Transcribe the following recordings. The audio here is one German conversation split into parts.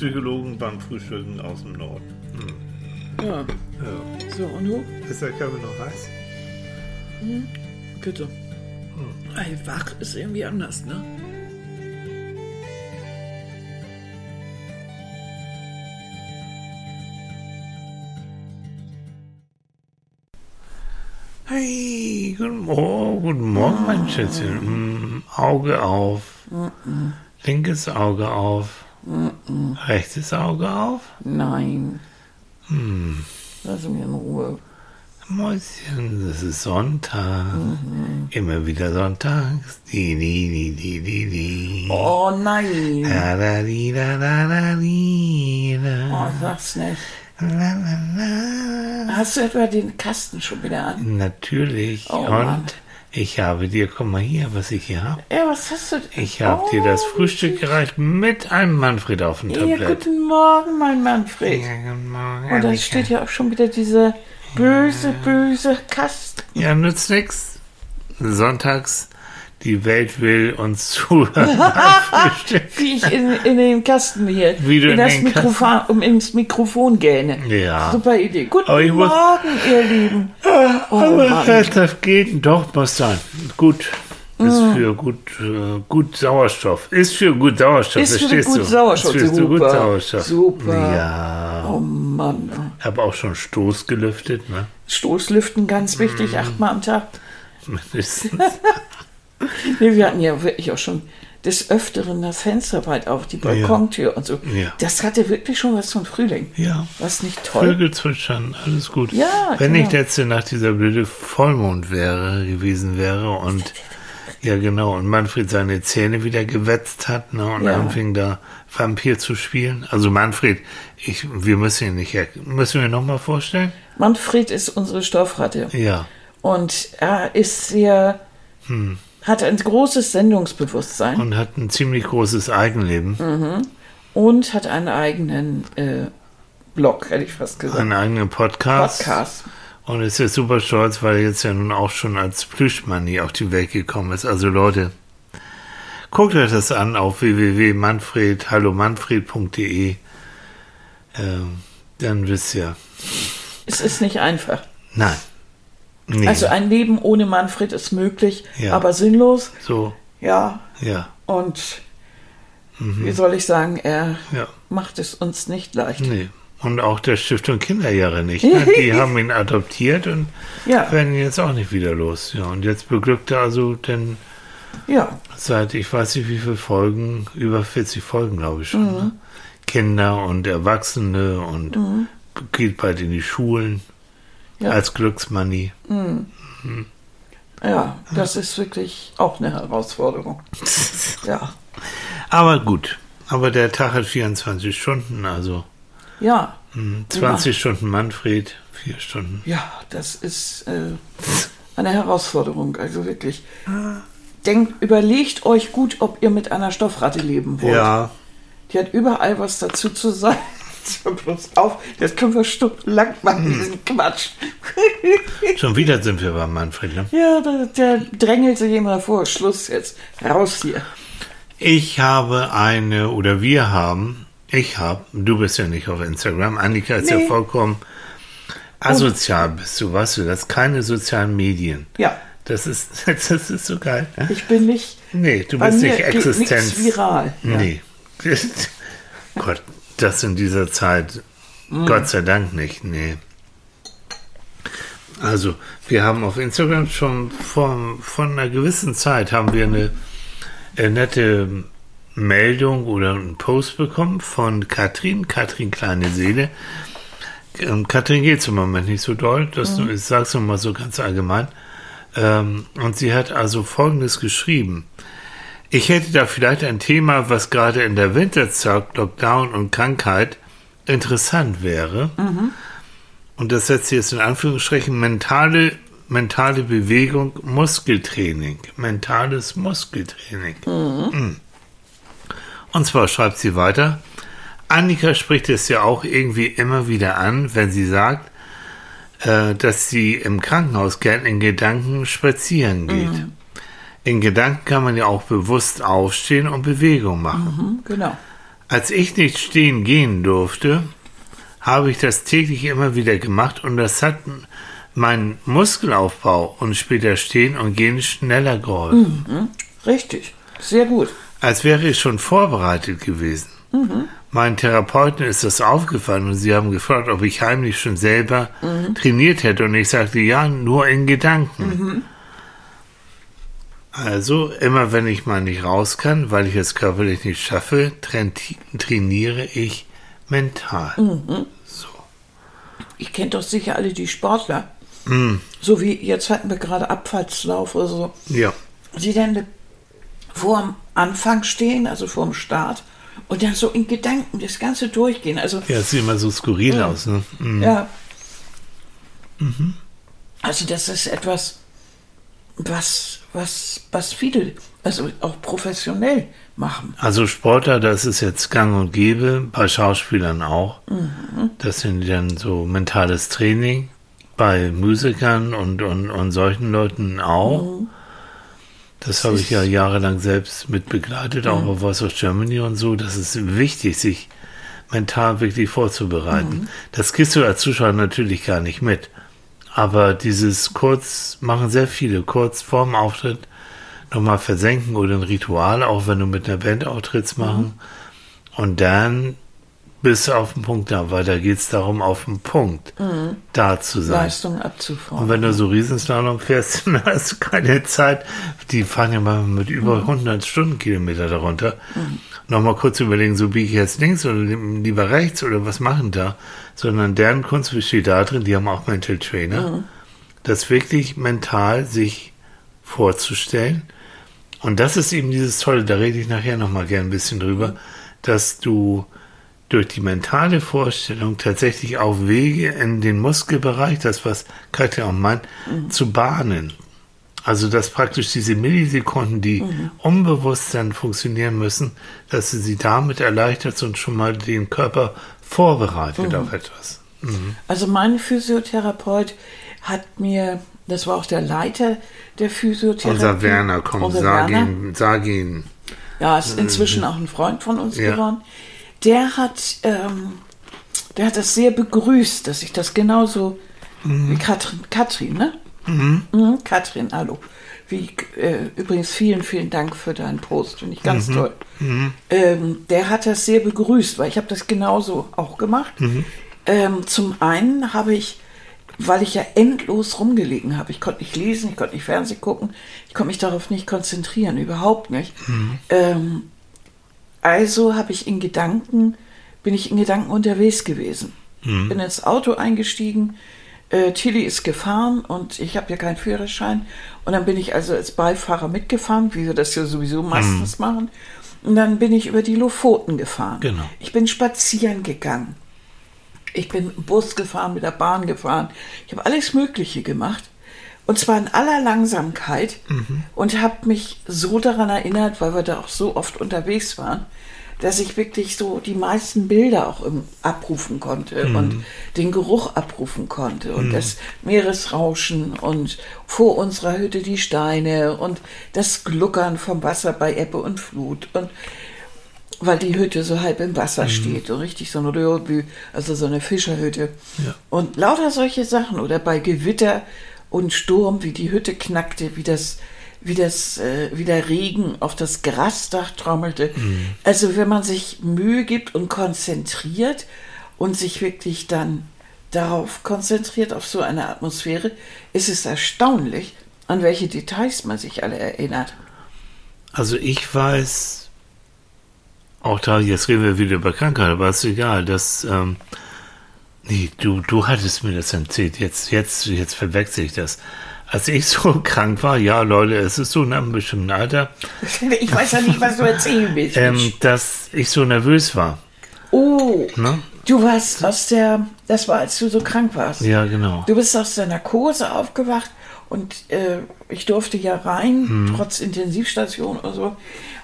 Psychologen beim Frühstücken aus dem Norden. Hm. Ja. Ja. So, und du? Ist der Kaffee noch heiß? Bitte. Ey, wach ist irgendwie anders, ne? Hey, guten Morgen, guten Morgen, mein Schätzchen. Mm, Auge auf. Linkes Auge auf. Rechtes Auge auf. Nein. Lass mich in Ruhe. Mäuschen, das ist Sonntag. Immer wieder sonntags. Die, die, die, die, die. Oh nein. Da, da, di, da, da, da, di, Oh, da. sag's nicht. La, la, la. Hast du etwa den Kasten schon wieder an? Natürlich. Oh, Und Mann. Ich habe dir, guck mal hier, was ich hier habe. Ja, was hast du denn? Ich habe dir das Frühstück gereicht mit einem Manfred auf dem Ja, Tablett. guten Morgen, mein Manfred. Ja, guten Morgen, Und da steht ja auch schon wieder diese böse, böse Kasten. Ja, nützt nix. Sonntags, die Welt will uns zuhören. Wie ich in, in den Kasten hier, Wie du in in das Mikrofon, um ins Mikrofon gähne. Ja. Super Idee. Guten ich muss- Morgen, ihr Lieben. Oh, Aber Mann. das geht doch, muss sein. Gut. Ist für gut, äh, gut Sauerstoff. Ist für gut Sauerstoff, Ist für verstehst gut du? Sauerstoff, Ist für super. gut Sauerstoff. Super. Ja. Oh Mann. Habe auch schon Stoß gelüftet, ne? Stoßlüften ganz Mm. wichtig, achtmal am Tag. Mindestens. Nee, wir hatten ja wirklich auch schon des Öfteren das Fenster weit auf, die Balkontür und so. Ja. Das hatte wirklich schon was von Frühling. Ja. Was nicht toll? Vögel zwitschern, alles gut. Ja, Wenn genau. nicht letzte Nacht dieser blöde Vollmond wäre, gewesen wäre und ja genau, und Manfred seine Zähne wieder gewetzt hat, ne, und Ja. anfing da Vampir zu spielen. Also Manfred, ich, wir müssen ihn nicht, müssen wir nochmal vorstellen? Manfred ist unsere Stoffratte. Ja. Und er ist sehr, Hm. Hat ein großes Sendungsbewusstsein Und hat ein ziemlich großes Eigenleben, Mhm. und hat einen eigenen äh, Blog, hätte ich fast gesagt. einen eigenen Podcast. Podcast. Und ist jetzt super stolz, weil er jetzt ja nun auch schon als Plüschmanni auf die Welt gekommen ist. Also Leute, guckt euch das an auf www.manfred, hallomanfred.de. Ähm, dann wisst ihr. Es ist nicht einfach. Nein. Nee. Also ein Leben ohne Manfred ist möglich, Ja. aber sinnlos. so, Ja, ja, und Mhm. wie soll ich sagen, er ja. macht es uns nicht leicht. Nee. Und auch der Stiftung Kinderjahre nicht. Ne? Die haben ihn adoptiert und Ja, werden ihn jetzt auch nicht wieder los. Ja, und jetzt beglückt er also denn ja, seit ich weiß nicht wie viele Folgen, über 40 Folgen glaube ich schon. Ne? Kinder und Erwachsene und geht bald in die Schulen Ja. als Glücksmanni. ja, das ist wirklich auch eine Herausforderung. Ja, Aber gut, aber der Tag hat 24 Stunden, also ja, hm, 20 Stunden Manfred, 4 Stunden. ja, das ist äh, eine Herausforderung, also wirklich. Denkt, überlegt euch gut, ob ihr mit einer Stoffratte leben wollt. Ja, Die hat überall was dazu zu sagen. Bloß auf, jetzt können wir stundenlang machen, Hm. diesen Quatsch. schon wieder sind wir bei Manfred. Ne? ja, der, der drängelt sich immer vor. Schluss jetzt. Raus hier. Ich habe eine, oder wir haben, ich habe, du bist ja nicht auf Instagram, Annika ist ja Nee. vollkommen asozial bist du, weißt du, das keine sozialen Medien. Ja, Das ist, das ist so geil. Ne? ich bin nicht. Nee, du bist nicht Existenz. viral. Ja. Nee. Gott, das in dieser Zeit, Mm. Gott sei Dank nicht, nee. Also, wir haben auf Instagram schon vor, von einer gewissen Zeit haben wir eine äh, nette Meldung oder einen Post bekommen von Katrin, Katrin Kleine Seele. Ähm, Katrin geht es im Moment nicht so doll, das Mhm. ich sag's nur mal so ganz allgemein. Ähm, und sie hat also Folgendes geschrieben. Ich hätte da vielleicht ein Thema, was gerade in der Winterzeit, Lockdown und Krankheit interessant wäre. Und das setzt jetzt in Anführungsstrichen mentale, mentale Bewegung, Muskeltraining. Mentales Muskeltraining. Mhm. Und zwar schreibt sie weiter. Annika spricht es ja auch irgendwie immer wieder an, wenn sie sagt, äh, dass sie im Krankenhaus gern in Gedanken spazieren geht. In Gedanken kann man ja auch bewusst aufstehen und Bewegung machen. Hm, genau. Als ich nicht stehen gehen durfte, habe ich das täglich immer wieder gemacht und das hat meinen Muskelaufbau und später Stehen und Gehen schneller geholfen. Mhm. Richtig, sehr gut. Als wäre ich schon vorbereitet gewesen. Mhm. Meinen Therapeuten ist das aufgefallen und sie haben gefragt, ob ich heimlich schon selber trainiert hätte. Und ich sagte, ja, nur in Gedanken. Also, immer wenn ich mal nicht raus kann, weil ich es körperlich nicht schaffe, traini- trainiere ich mental. So. Ich kenne doch sicher alle die Sportler. Mm, So wie jetzt hatten wir gerade Abfahrtslauf oder so. ja. Die dann vor dem Anfang stehen, also vor dem Start, und dann so in Gedanken das Ganze durchgehen. Also Ja, es sieht immer so skurril Ja. aus. Ne? Mm. Ja. Also das ist etwas, was, was, was viele, also auch professionell machen. Also Sportler, das ist jetzt gang und gäbe, bei Schauspielern auch. Mhm. Das sind dann so mentales Training, bei Musikern und, und, und solchen Leuten auch. Das habe ich ja jahrelang selbst mit begleitet, auch bei Voice of Germany und so. Das ist wichtig, sich mental wirklich vorzubereiten. Das kriegst du als Zuschauer natürlich gar nicht mit. Aber dieses kurz, machen sehr viele, kurz vorm Auftritt nochmal versenken oder ein Ritual, auch wenn du mit einer Band auftrittst, machen. Und dann bist du auf dem Punkt da, weil da geht es darum, auf dem Punkt da zu sein. Leistung Und abzufordern. wenn du so Riesenslalom fährst, dann hast du keine Zeit. Die fahren ja mal mit über 100 Stundenkilometer darunter. Nochmal kurz überlegen, so biege ich jetzt links oder lieber rechts oder was machen da? Sondern deren Kunst besteht darin, die haben auch Mental Trainer, das wirklich mental sich vorzustellen. Und das ist eben dieses Tolle, da rede ich nachher nochmal gern ein bisschen drüber, dass du durch die mentale Vorstellung tatsächlich auf Wege in den Muskelbereich, das was Katja auch meint, zu bahnen. Also dass praktisch diese Millisekunden, die unbewusst dann funktionieren müssen, dass du sie damit erleichtert und schon mal den Körper vorbereitet auf etwas. Also mein Physiotherapeut hat mir, das war auch der Leiter der Physiotherapie. Unser Werner kommt, unser sag Werner, ihm, sag ihm. Ja, ist inzwischen auch ein Freund von uns Ja. geworden. Der hat, ähm, der hat das sehr begrüßt, dass ich das genauso wie Katrin, Katrin, ne? Mhm. Katrin, hallo. Wie, äh, übrigens vielen, vielen Dank für deinen Post, finde ich ganz toll. Ähm, der hat das sehr begrüßt, weil ich habe das genauso auch gemacht. Ähm, zum einen habe ich, weil ich ja endlos rumgelegen habe, ich konnte nicht lesen, ich konnte nicht Fernsehen gucken, ich konnte mich darauf nicht konzentrieren, überhaupt nicht. Ähm, also habe ich in Gedanken, bin ich in Gedanken unterwegs gewesen. Bin ins Auto eingestiegen, äh, Tilly ist gefahren und ich habe ja keinen Führerschein. Und dann bin ich also als Beifahrer mitgefahren, wie wir das ja sowieso meistens machen. Und dann bin ich über die Lofoten gefahren. Genau. Ich bin spazieren gegangen. Ich bin mit dem Bus gefahren, mit der Bahn gefahren. Ich habe alles Mögliche gemacht. Und zwar in aller Langsamkeit. Und habe mich so daran erinnert, weil wir da auch so oft unterwegs waren, dass ich wirklich so die meisten Bilder auch im, abrufen konnte und den Geruch abrufen konnte und das Meeresrauschen und vor unserer Hütte die Steine und das Gluckern vom Wasser bei Ebbe und Flut und weil die Hütte so halb im Wasser steht, so richtig so ein Röhrbü, also so eine Fischerhütte. Ja. Und lauter solche Sachen oder bei Gewitter und Sturm, wie die Hütte knackte, wie das, wie das, äh, wie der Regen auf das Grasdach trommelte. Also wenn man sich Mühe gibt und konzentriert und sich wirklich dann darauf konzentriert, auf so eine Atmosphäre, ist es erstaunlich, an welche Details man sich alle erinnert. Also ich weiß, auch da, jetzt reden wir wieder über Krankheit, aber ist egal, dass, ähm, nee, du, du hattest mir das erzählt, jetzt, jetzt, jetzt verwechsel ich das. Als ich so krank war, ja Leute, es ist so in einem bestimmten Alter, Ich weiß ja nicht, was du erzählen willst. ähm, dass ich so nervös war. oh, Ne? du warst aus der, das war, als du so krank warst. Ja, genau. Du bist aus der Narkose aufgewacht und äh, ich durfte ja rein, Hm. trotz Intensivstation oder so.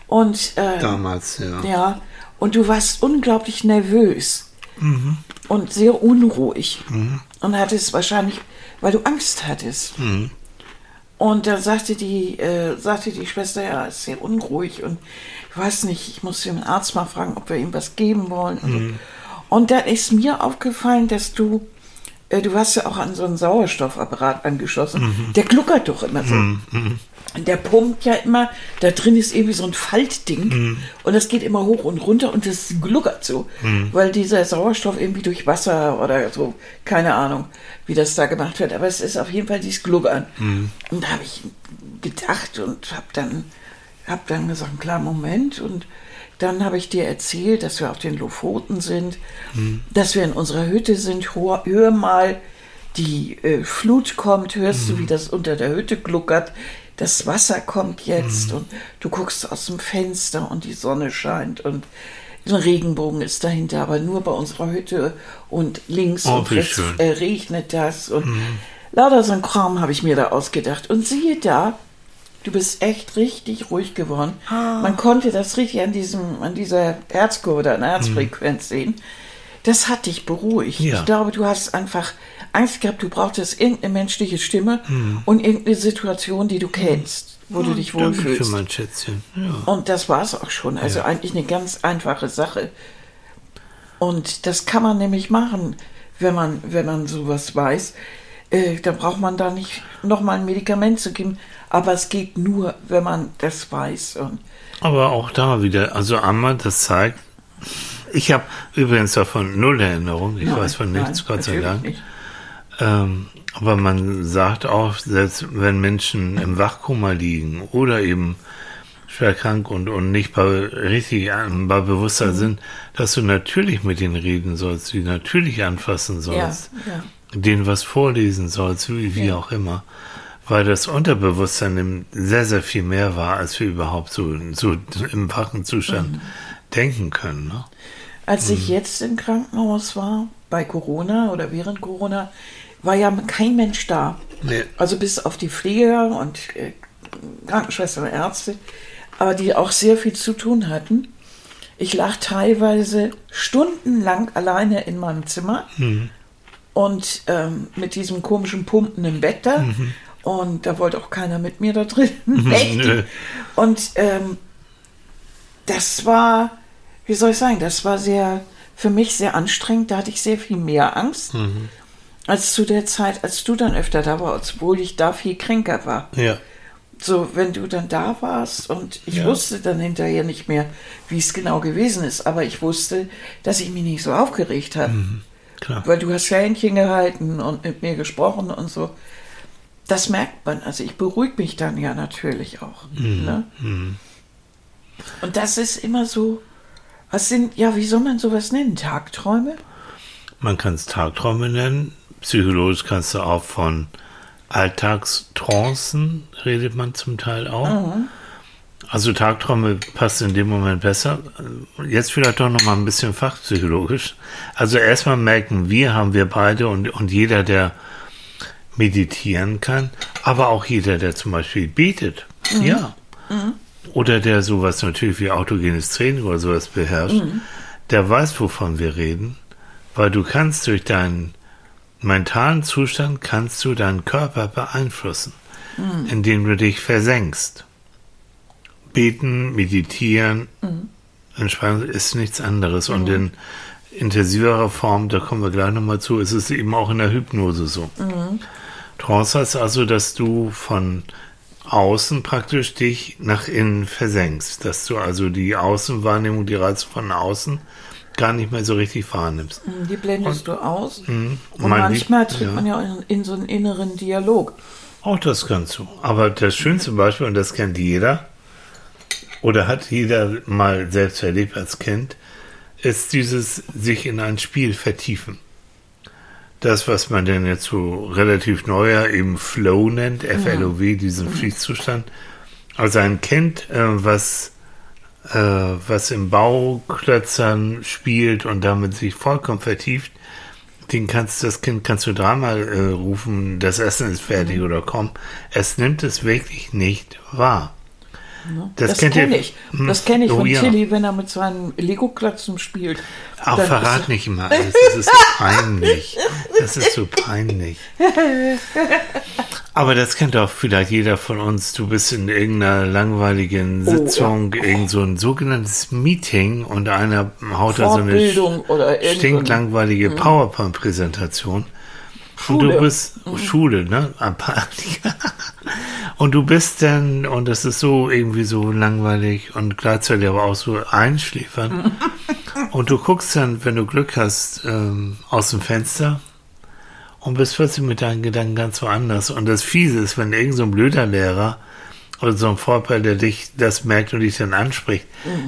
Und äh, Damals, ja. ja, und du warst unglaublich nervös Mhm. Und sehr unruhig und hattest wahrscheinlich, weil du Angst hattest. Mhm. Und da sagte die, äh, sagte die Schwester, ja, ist sehr unruhig und weiß nicht, ich muss den Arzt mal fragen, ob wir ihm was geben wollen. Und, so. und dann ist mir aufgefallen, dass du, äh, du warst ja auch an so einen Sauerstoffapparat angeschlossen. Der gluckert doch immer so. Der pumpt ja immer, da drin ist irgendwie so ein Faltding und das geht immer hoch und runter und das gluckert so, weil dieser Sauerstoff irgendwie durch Wasser oder so, keine Ahnung, wie das da gemacht wird, aber es ist auf jeden Fall dieses Gluckern. Und da habe ich gedacht und habe dann, hab dann gesagt, klar, Moment. Und dann habe ich dir erzählt, dass wir auf den Lofoten sind, dass wir in unserer Hütte sind, hör, hör mal, die äh, Flut kommt, hörst du, wie das unter der Hütte gluckert, das Wasser kommt jetzt und du guckst aus dem Fenster und die Sonne scheint und ein Regenbogen ist dahinter, aber nur bei unserer Hütte und links Oh, und rechts äh, regnet das und lauter so ein Kram habe ich mir da ausgedacht. Und siehe da, du bist echt richtig ruhig geworden. Man konnte das richtig an diesem, an dieser Herzkurve oder an der Herzfrequenz sehen. Das hat dich beruhigt. Ja. Ich glaube, du hast einfach Angst gehabt, du brauchtest irgendeine menschliche Stimme und irgendeine Situation, die du kennst, wo du dich Danke für wohlfühlst. mein Schätzchen. Ja. Und das war es auch schon. Also eigentlich eine ganz einfache Sache. Und das kann man nämlich machen, wenn man, wenn man sowas weiß. Äh, da braucht man da nicht nochmal ein Medikament zu geben. Aber es geht nur, wenn man das weiß. Und Aber auch da wieder, also einmal, das zeigt, ich habe übrigens davon null Erinnerung, ich Nein, weiß von nichts, nein, Gott sei Dank. nicht. Ähm, aber man sagt auch, selbst wenn Menschen im Wachkoma liegen oder eben schwer krank und, und nicht bei, richtig bei Bewusstsein Mhm. sind, dass du natürlich mit denen reden sollst, sie natürlich anfassen Ja, sollst, ja. denen was vorlesen sollst, wie, wie Ja. auch immer. Weil das Unterbewusstsein sehr, sehr viel mehr wahr, als wir überhaupt so, so im wachen Zustand Mhm. denken können. Ne? Als ich jetzt im Krankenhaus war, bei Corona oder während Corona, war ja kein Mensch da. Nee. Also bis auf die Pfleger und äh, Krankenschwestern und Ärzte, aber die auch sehr viel zu tun hatten. Ich lag teilweise stundenlang alleine in meinem Zimmer und ähm, mit diesem komischen Pumpen im Bett da. Und da wollte auch keiner mit mir da drin. Nö. Und ähm, das war, wie soll ich sagen, das war sehr, für mich sehr anstrengend. Da hatte ich sehr viel mehr Angst als zu der Zeit, als du dann öfter da warst, obwohl ich da viel kränker war. Ja. So, wenn du dann da warst und ich Ja. wusste dann hinterher nicht mehr, wie es genau gewesen ist, aber ich wusste, dass ich mich nicht so aufgeregt habe. Klar. Weil du hast Händchen gehalten und mit mir gesprochen und so. Das merkt man. Also ich beruhige mich dann ja natürlich auch. Ne? Und das ist immer so, was sind, ja, wie soll man sowas nennen? Tagträume? Man kann es Tagträume nennen. Psychologisch kannst du auch von Alltagstrancen, redet man zum Teil auch. Also Tagträume passt in dem Moment besser. Jetzt vielleicht doch noch mal ein bisschen fachpsychologisch. Also erstmal merken wir, haben wir beide und, und jeder, der meditieren kann, aber auch jeder, der zum Beispiel betet. Ja. Oder der sowas natürlich wie autogenes Training oder sowas beherrscht, der weiß, wovon wir reden, weil du kannst durch deinen mentalen Zustand kannst du deinen Körper beeinflussen, indem du dich versenkst. Beten, meditieren, Entspannung ist nichts anderes. Und in intensiverer Form, da kommen wir gleich nochmal zu, ist es eben auch in der Hypnose so. Trance heißt also, dass du von außen praktisch dich nach innen versenkst, dass du also die Außenwahrnehmung, die Reize von außen gar nicht mehr so richtig wahrnimmst. Die blendest du aus. Und Mein manchmal tritt ja. man ja in, in so einen inneren Dialog. Auch das kannst du. Aber das schönste Beispiel, und das kennt jeder, oder hat jeder mal selbst erlebt als Kind, ist dieses sich in ein Spiel vertiefen. Das, was man denn jetzt so relativ neuer eben Flow nennt, FLOW, diesen Fließzustand. Also ein Kind, äh, was, was im Bauklötzern spielt und damit sich vollkommen vertieft, den kannst, das Kind kannst du dreimal äh, rufen, das Essen ist fertig oder komm. Es nimmt es wirklich nicht wahr. Ne? Das Das, kenne ich. Hm. Das kenne ich Oh von ja. Tilly, wenn er mit seinen Lego-Klötzen spielt. Auch verrat nicht immer alles. Das ist so peinlich. Das ist so peinlich. Aber das kennt auch vielleicht jeder von uns. Du bist in irgendeiner langweiligen Oh. Sitzung, irgend so ein sogenanntes Meeting und einer haut da so eine Fortbildung oder irgend PowerPoint-Präsentation. Und Schule. du bist Schule, ne? Und du bist dann, und das ist so irgendwie so langweilig und gleichzeitig aber auch so einschläfernd. und du guckst dann, wenn du Glück hast, ähm, aus dem Fenster und bist plötzlich mit deinen Gedanken ganz woanders. Und das Fiese ist, wenn irgend so ein blöder Lehrer oder so ein Vorteil, der dich das merkt und dich dann anspricht,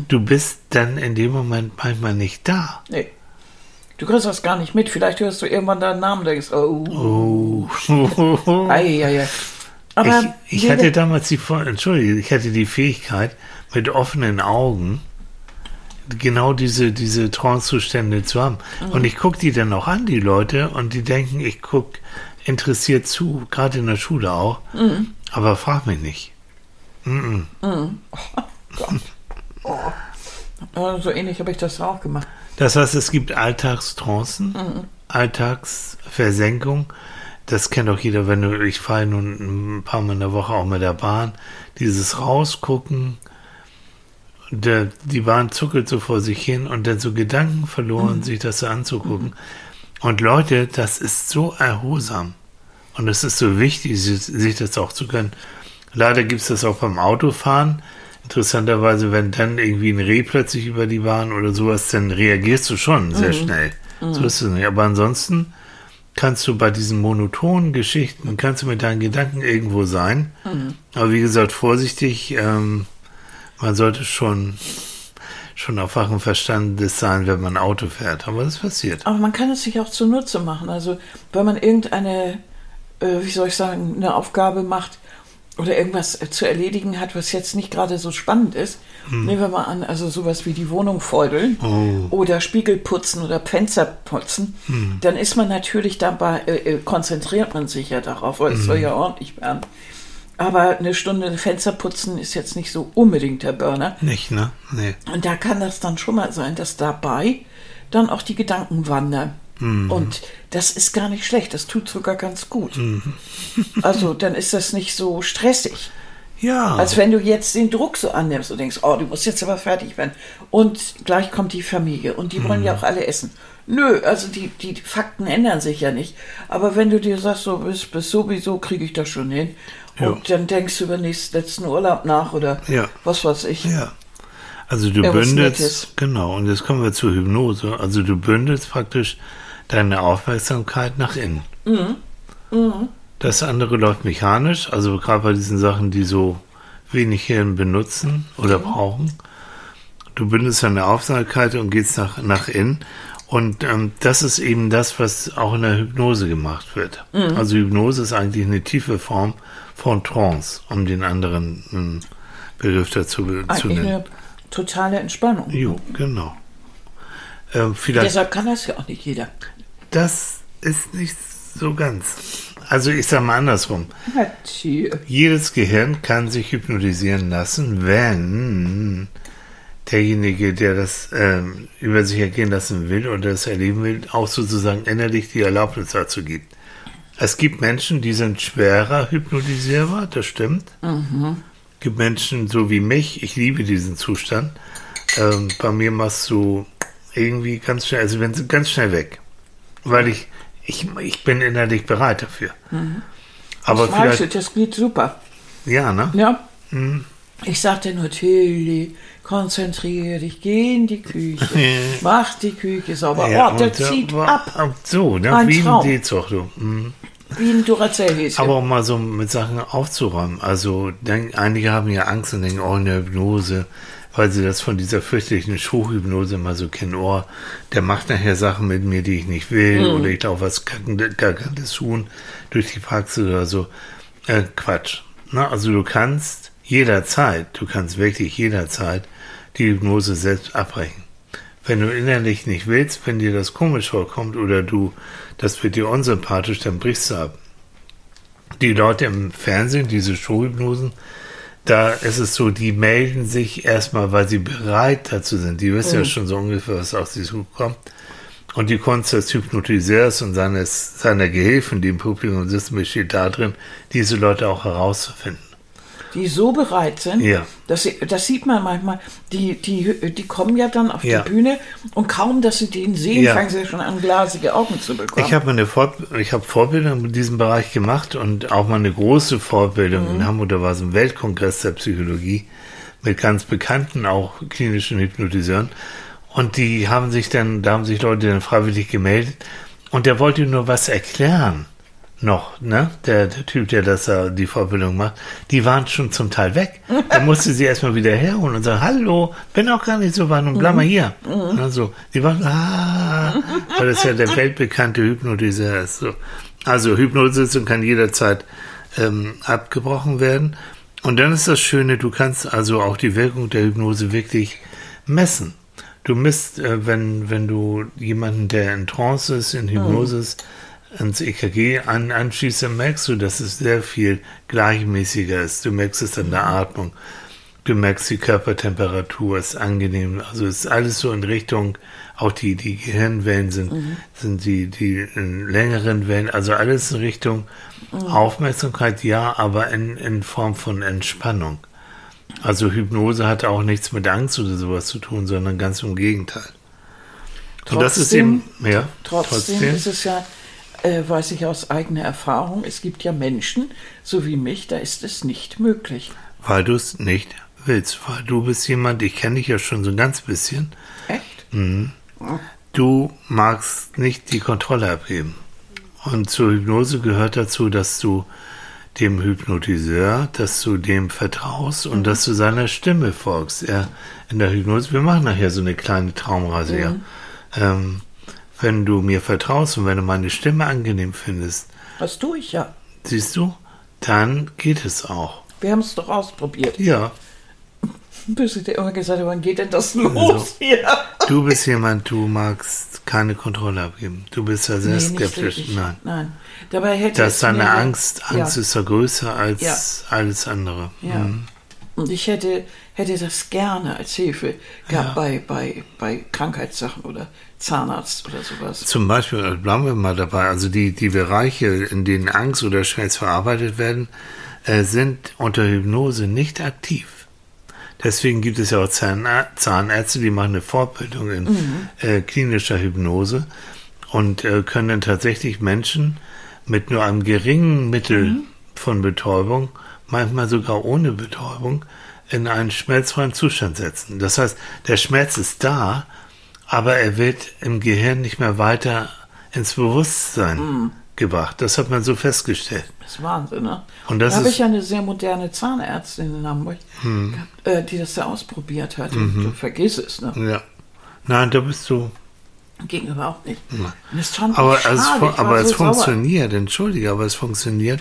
du bist dann in dem Moment manchmal nicht da. Nee. Du kriegst das gar nicht mit. Vielleicht hörst du irgendwann deinen Namen und denkst, oh, Oh. ei, ei, ei. Aber ich, ich hatte damals die, entschuldige, ich hatte die Fähigkeit, mit offenen Augen genau diese, diese Trance-Zustände zu haben. Mhm. Und ich gucke die dann auch an, die Leute, und die denken, ich gucke interessiert zu, gerade in der Schule auch, Mhm. aber frag mich nicht. Ja, so ähnlich habe ich das auch gemacht. Das heißt, es gibt Alltagstrancen, Mhm. Alltagsversenkung. Das kennt auch jeder, wenn du, ich fahre nun ein paar Mal in der Woche auch mit der Bahn, dieses Rausgucken, der, die Bahn zuckelt so vor sich hin und dann so Gedanken verloren, sich das so anzugucken. Und Leute, das ist so erholsam. Und es ist so wichtig, sich das auch zu können. Leider gibt es das auch beim Autofahren. Interessanterweise, wenn dann irgendwie ein Reh plötzlich über die Bahn oder sowas, dann reagierst du schon sehr schnell. So ist es nicht. Aber ansonsten kannst du bei diesen monotonen Geschichten, kannst du mit deinen Gedanken irgendwo sein. Aber wie gesagt, vorsichtig, ähm, man sollte schon, schon auf wachen Verstandes sein, wenn man Auto fährt. Aber das passiert. Aber man kann es sich auch zunutze machen. Also, wenn man irgendeine, äh, wie soll ich sagen, eine Aufgabe macht oder irgendwas zu erledigen hat, was jetzt nicht gerade so spannend ist, nehmen wir mal an, also sowas wie die Wohnung feudeln Oh. oder Spiegel putzen oder Fenster putzen, dann ist man natürlich dabei, äh, äh, konzentriert man sich ja darauf, weil es soll ja ordentlich werden. Aber eine Stunde Fenster putzen ist jetzt nicht so unbedingt der Burner. Nicht, ne? Nee. Und da kann das dann schon mal sein, dass dabei dann auch die Gedanken wandern. Und das ist gar nicht schlecht, das tut sogar ganz gut. Also dann ist das nicht so stressig, Ja. als wenn du jetzt den Druck so annimmst und denkst, oh, du musst jetzt aber fertig werden. Und gleich kommt die Familie und die wollen ja auch alle essen. Nö, also die, die Fakten ändern sich ja nicht. Aber wenn du dir sagst, so bis, bis sowieso kriege ich das schon hin, und dann denkst du über den letzten Urlaub nach oder Ja. was weiß ich. Ja. Also du Ja, bündelst, genau, und jetzt kommen wir zur Hypnose. Also du bündelst praktisch deine Aufmerksamkeit nach innen. Mhm. Das andere läuft mechanisch, also gerade bei diesen Sachen, die so wenig Hirn benutzen oder brauchen. Du bündelst deine Aufmerksamkeit und gehst nach, nach innen. Und ähm, das ist eben das, was auch in der Hypnose gemacht wird. Mhm. Also Hypnose ist eigentlich eine tiefe Form von Trance, um den anderen ähm, Begriff dazu be- zu Eigentlich nennen. eine totale Entspannung. Jo, genau. Vielleicht, Deshalb kann das ja auch nicht jeder. Das ist nicht so ganz. Also ich sage mal andersrum. Jedes Gehirn kann sich hypnotisieren lassen, wenn derjenige, der das ähm, über sich ergehen lassen will oder das erleben will, auch sozusagen innerlich die Erlaubnis dazu gibt. Es gibt Menschen, die sind schwerer hypnotisierbar, das stimmt. Es gibt Menschen so wie mich, ich liebe diesen Zustand. Ähm, bei mir machst du irgendwie ganz schnell, also wenn sie ganz schnell weg. Weil ich, ich, ich bin innerlich bereit dafür. Aber ich vielleicht, es, das geht super. ja, ne? Ja. Mhm. Ich sagte nur, Tilly, konzentriere dich, geh in die Küche, mach die Küche sauber. Ja, oh, der äh, zieht wa- ab, So, ne? Ein wie ein Traum. D-Zug, du. Mhm. wie ein Duracell-Häschen. Aber um mal so mit Sachen aufzuräumen. Also, denk, einige haben ja Angst und denken, oh, eine Hypnose, weil sie das von dieser fürchterlichen Showhypnose immer so kennen. Oh, der macht nachher Sachen mit mir, die ich nicht will, Mhm. oder ich laufe was kackendes Huhn durch die Praxis oder so. Äh, Quatsch. Na, also, du kannst jederzeit, du kannst wirklich jederzeit die Hypnose selbst abbrechen. Wenn du innerlich nicht willst, wenn dir das komisch vorkommt oder du, das wird dir unsympathisch, dann brichst du ab die Leute im Fernsehen, diese Showhypnosen, da ist es so, die melden sich erstmal, weil sie bereit dazu sind. Die wissen ja schon so ungefähr, was auf sie zukommt. Und die Kunst des Hypnotiseurs und seines, seiner Gehilfen, die im Publikum sitzen, besteht darin, diese Leute auch herauszufinden. Die so bereit sind, Ja. dass sie, das sieht man manchmal, die, die, die kommen ja dann auf Ja. die Bühne und kaum, dass sie den sehen, Ja. fangen sie schon an, glasige Augen zu bekommen. Ich habe meine Fort ich habe Vorbildung in diesem Bereich gemacht und auch mal eine große Vorbildung in Hamburg. Da war so ein Weltkongress der Psychologie mit ganz bekannten, auch klinischen Hypnotiseuren. Und die haben sich dann, da haben sich Leute dann freiwillig gemeldet und der wollte nur was erklären. Noch, ne? Der, der Typ, der das da die Vorbildung macht, die waren schon zum Teil weg. Er musste sie erstmal wieder herholen und sagen, hallo, bin auch gar nicht so weit und bleib mal hier. Also, die waren, ah, weil das ja der weltbekannte Hypnotiseur ist. So. Also, Hypnosesitzung kann jederzeit ähm, abgebrochen werden. Und dann ist das Schöne, du kannst also auch die Wirkung der Hypnose wirklich messen. Du misst, äh, wenn, wenn du jemanden, der in Trance ist, in Hypnose ist, ans EKG an, anschließt, dann merkst du, dass es sehr viel gleichmäßiger ist. Du merkst es an der Atmung. Du merkst die Körpertemperatur ist angenehm. Also es ist alles so in Richtung, auch die, die Gehirnwellen sind, sind die, die in längeren Wellen, also alles in Richtung Aufmerksamkeit, ja, aber in, in Form von Entspannung. Also Hypnose hat auch nichts mit Angst oder sowas zu tun, sondern ganz im Gegenteil. Und das ist eben, ja, Trotzdem, ist es ja, äh, weiß ich aus eigener Erfahrung, es gibt ja Menschen, so wie mich, da ist es nicht möglich. weil du es nicht willst, weil du bist jemand, ich kenne dich ja schon so ein ganz bisschen, Echt? du magst nicht die Kontrolle abgeben. Und zur Hypnose gehört dazu, dass du dem Hypnotiseur, dass du dem vertraust und dass du seiner Stimme folgst. Er in der Hypnose, wir machen nachher so eine kleine Traumreise, ja. Ähm, wenn du mir vertraust und wenn du meine Stimme angenehm findest, Das tue ich ja. siehst du, dann geht es auch. Wir haben es doch ausprobiert. Ja, Bis ich dir immer gesagt habe, wann geht denn das los hier? du bist jemand, du magst keine Kontrolle abgeben. Du bist ja sehr Nee, skeptisch. Nein. Nein. Dabei hätte Das ist deine mir- Angst. Angst ja. ist ja größer als Ja. alles andere. Ja. Mhm. Und ich hätte, hätte das gerne als Hilfe gehabt bei, bei, bei Krankheitssachen oder Zahnarzt oder sowas. Zum Beispiel, äh, bleiben wir mal dabei, also die, die Bereiche, in denen Angst oder Schmerz verarbeitet werden, äh, sind unter Hypnose nicht aktiv. Deswegen gibt es ja auch Zahnä Zahnärzte, die machen eine Fortbildung in Mhm. äh, klinischer Hypnose und äh, können dann tatsächlich Menschen mit nur einem geringen Mittel Mhm. von Betäubung, manchmal sogar ohne Betäubung, in einen schmerzfreien Zustand setzen. Das heißt, der Schmerz ist da, aber er wird im Gehirn nicht mehr weiter ins Bewusstsein Mhm. gebracht. Das hat man so festgestellt. Das ist Wahnsinn, ne? Und das da habe ich ja eine sehr moderne Zahnärztin in Hamburg, gehabt, äh, die das ja ausprobiert hat. Und du vergiss es, ne? Ja. Nein, da bist du. Ging überhaupt nicht. Aber, es, schade. fun- Ich war aber es so sauer. funktioniert, entschuldige, aber es funktioniert,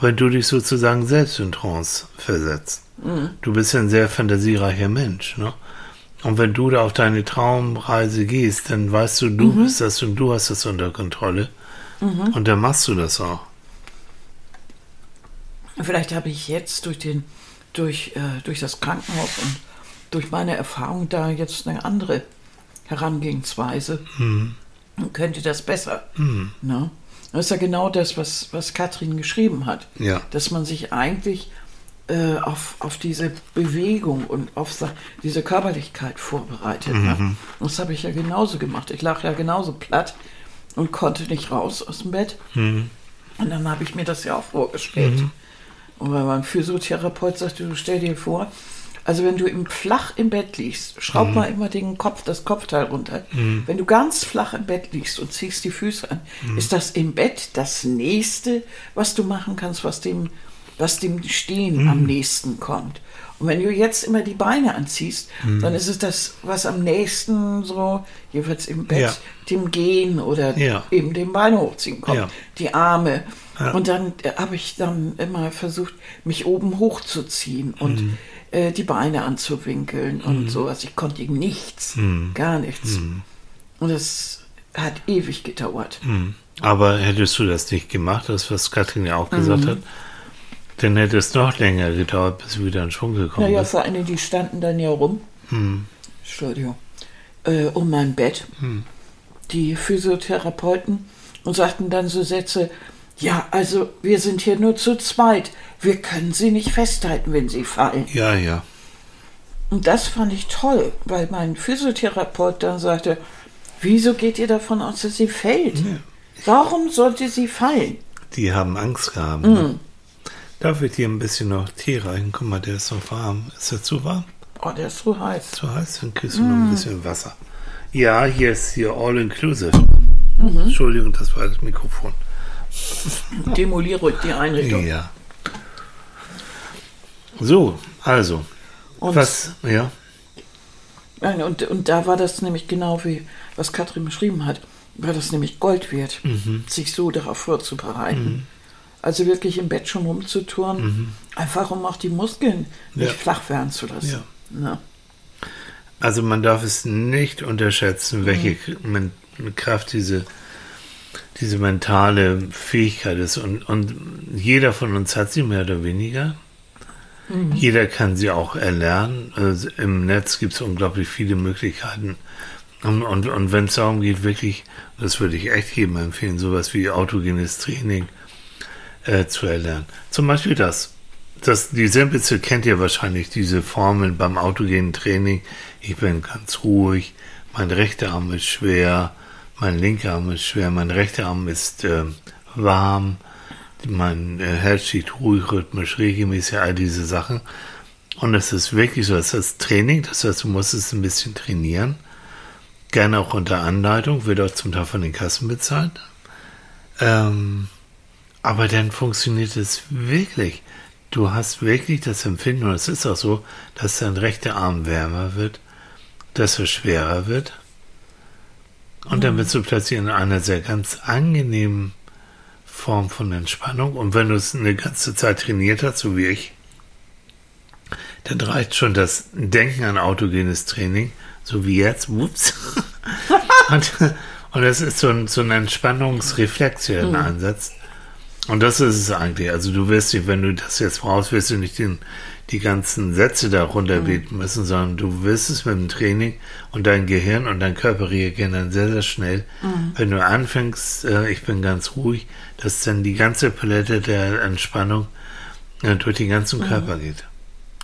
wenn du dich sozusagen selbst in Trance versetzt. Mhm. Du bist ja ein sehr fantasiereicher Mensch, ne? Und wenn du da auf deine Traumreise gehst, dann weißt du, du Mhm. bist das und du hast das unter Kontrolle. Und dann machst du das auch. Vielleicht habe ich jetzt durch den, durch, äh, durch das Krankenhaus und durch meine Erfahrung da jetzt eine andere Herangehensweise Mhm. und könnte das besser. Ne? Das ist ja genau das, was, was Katrin geschrieben hat. Ja. Dass man sich eigentlich äh, auf, auf diese Bewegung und auf diese Körperlichkeit vorbereitet. Ne? Das habe ich ja genauso gemacht. Ich lag ja genauso platt und konnte nicht raus aus dem Bett. Und dann habe ich mir das ja auch vorgestellt. Und weil mein Physiotherapeut sagte, du stell dir vor, also wenn du im flach im Bett liegst, schraub mal immer den Kopf, das Kopfteil runter. Wenn du ganz flach im Bett liegst und ziehst die Füße an, ist das im Bett das nächste, was du machen kannst, was dem, was dem Stehen am nächsten kommt. Und wenn du jetzt immer die Beine anziehst, dann ist es das, was am nächsten so, jeweils im Bett, Ja. dem Gehen oder Ja. eben dem Beine hochziehen kommt. Ja. Die Arme. Und dann äh, habe ich dann immer versucht, mich oben hochzuziehen und Mhm. äh, die Beine anzuwinkeln und sowas. Ich konnte ihm nichts, Mhm. gar nichts. Und es hat ewig gedauert. Aber hättest du das nicht gemacht, das was Katrin ja auch gesagt hat, Dann hätte es noch länger gedauert, bis du wieder in Schwung gekommen Naja, bist. vor allem, die standen dann ja rum. Hm. Entschuldigung. Äh, um mein Bett. Die Physiotherapeuten und sagten dann so Sätze, ja, also wir sind hier nur zu zweit. Wir können sie nicht festhalten, wenn sie fallen. Ja, ja. Und das fand ich toll, weil mein Physiotherapeut dann sagte, wieso geht ihr davon aus, dass sie fällt? Warum sollte sie fallen? Die haben Angst gehabt. Ne? Darf ich dir ein bisschen noch Tee reichen? Guck mal, der ist noch warm. Ist der zu warm? Oh, der ist so heiß. Zu heiß? Dann kriegst du noch ein bisschen Wasser. Ja, hier ist hier All Inclusive. Mhm. Entschuldigung, das war das Mikrofon. Demoliere die Einrichtung. Ja. So, also. Und, was? Ja. Nein, und, und da war das nämlich genau wie, was Katrin beschrieben hat, war das nämlich Gold wert, Mhm. sich so darauf vorzubereiten. Also wirklich im Bett schon rumzutouren, einfach um auch die Muskeln nicht Mhm. Ja. flach werden zu lassen. Ja. Na. Also man darf es nicht unterschätzen, welche Mhm. Kraft diese, diese mentale Fähigkeit ist. Und, und jeder von uns hat sie mehr oder weniger. Mhm. Jeder kann sie auch erlernen. Also Im Netz gibt es unglaublich viele Möglichkeiten. Und, und, und wenn es darum geht, wirklich, das würde ich echt jedem empfehlen, sowas wie autogenes Training äh, zu erlernen. Zum Beispiel das. das. Die simpelste kennt ihr wahrscheinlich, diese Formeln beim autogenen Training. Ich bin ganz ruhig, mein rechter Arm ist schwer, mein linker Arm ist schwer, mein rechter Arm ist äh, warm, mein äh, Herz schlägt ruhig, rhythmisch, regelmäßig, all diese Sachen. Und es ist wirklich so, es ist Training, das heißt, du musst es ein bisschen trainieren. Gerne auch unter Anleitung, wird auch zum Teil von den Kassen bezahlt. Ähm, aber dann funktioniert es wirklich. Du hast wirklich das Empfinden, und es ist auch so, dass dein rechter Arm wärmer wird, dass er schwerer wird. Und dann bist du plötzlich in einer sehr ganz angenehmen Form von Entspannung. Und wenn du es eine ganze Zeit trainiert hast, so wie ich, dann reicht schon das Denken an autogenes Training, so wie jetzt, whoops. und, und das ist so ein, so ein Entspannungsreflex, der dann einsetzt. Und das ist es eigentlich. Also du wirst wenn du das jetzt brauchst, wirst du nicht den, die ganzen Sätze da runterbeten müssen, sondern du wirst es mit dem Training und dein Gehirn und dein Körper reagieren dann sehr, sehr schnell. Wenn du anfängst, äh, ich bin ganz ruhig, dass dann die ganze Palette der Entspannung äh, durch den ganzen Körper geht.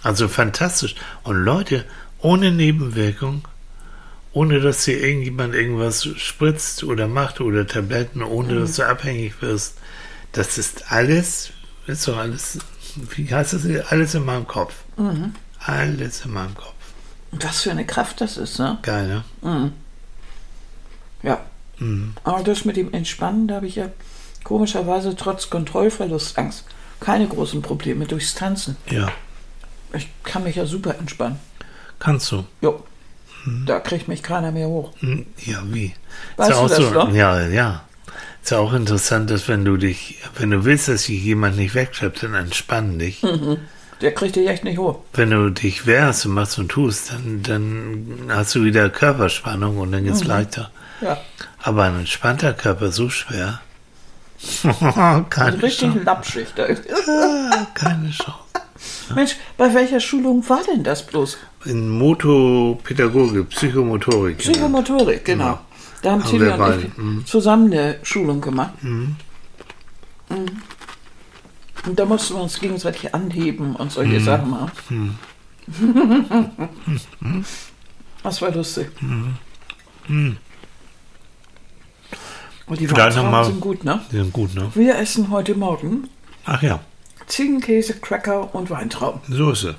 Also fantastisch. Und Leute, ohne Nebenwirkung, ohne dass dir irgendjemand irgendwas spritzt oder macht oder Tabletten, ohne dass du abhängig wirst, das ist alles, ist doch alles, wie heißt das, alles in meinem Kopf. Alles in meinem Kopf. Und was für eine Kraft das ist, ne? Geil, ne? Ja. Mhm. Aber das mit dem Entspannen, da habe ich ja komischerweise trotz Kontrollverlustangst keine großen Probleme durchs Tanzen. Ja, Ich kann mich ja super entspannen. kannst du. Jo. Mhm. Da kriegt mich keiner mehr hoch. Hm, Ja, wie? Weißt ist ja du auch das so, noch? Ja, ja. Ist ja auch interessant, dass wenn du dich, wenn du willst, dass sich jemand nicht wegschleppt, dann entspann dich. Der kriegt dich echt nicht hoch. Wenn du dich wehrst und machst und tust, dann, dann hast du wieder Körperspannung und dann geht's leichter. Ja. Aber ein entspannter Körper so schwer. keine Richtig Chance. lapschig. Da. Keine Chance. Mensch, bei welcher Schulung war denn das bloß? In Motopädagogik, Psychomotorik. genau. Psychomotorik, genau. Da haben Haben Tilly wir und beide, ich mhm. zusammen eine Schulung gemacht. Mhm. Und da mussten wir uns gegenseitig anheben und Mhm. solche Sachen machen. Das war lustig. Mhm. Und die Vielleicht noch Weintrauben mal- sind gut, ne? Die sind gut, ne? Wir essen heute Morgen Ach ja, Ziegenkäse, Cracker und Weintrauben. so ist es.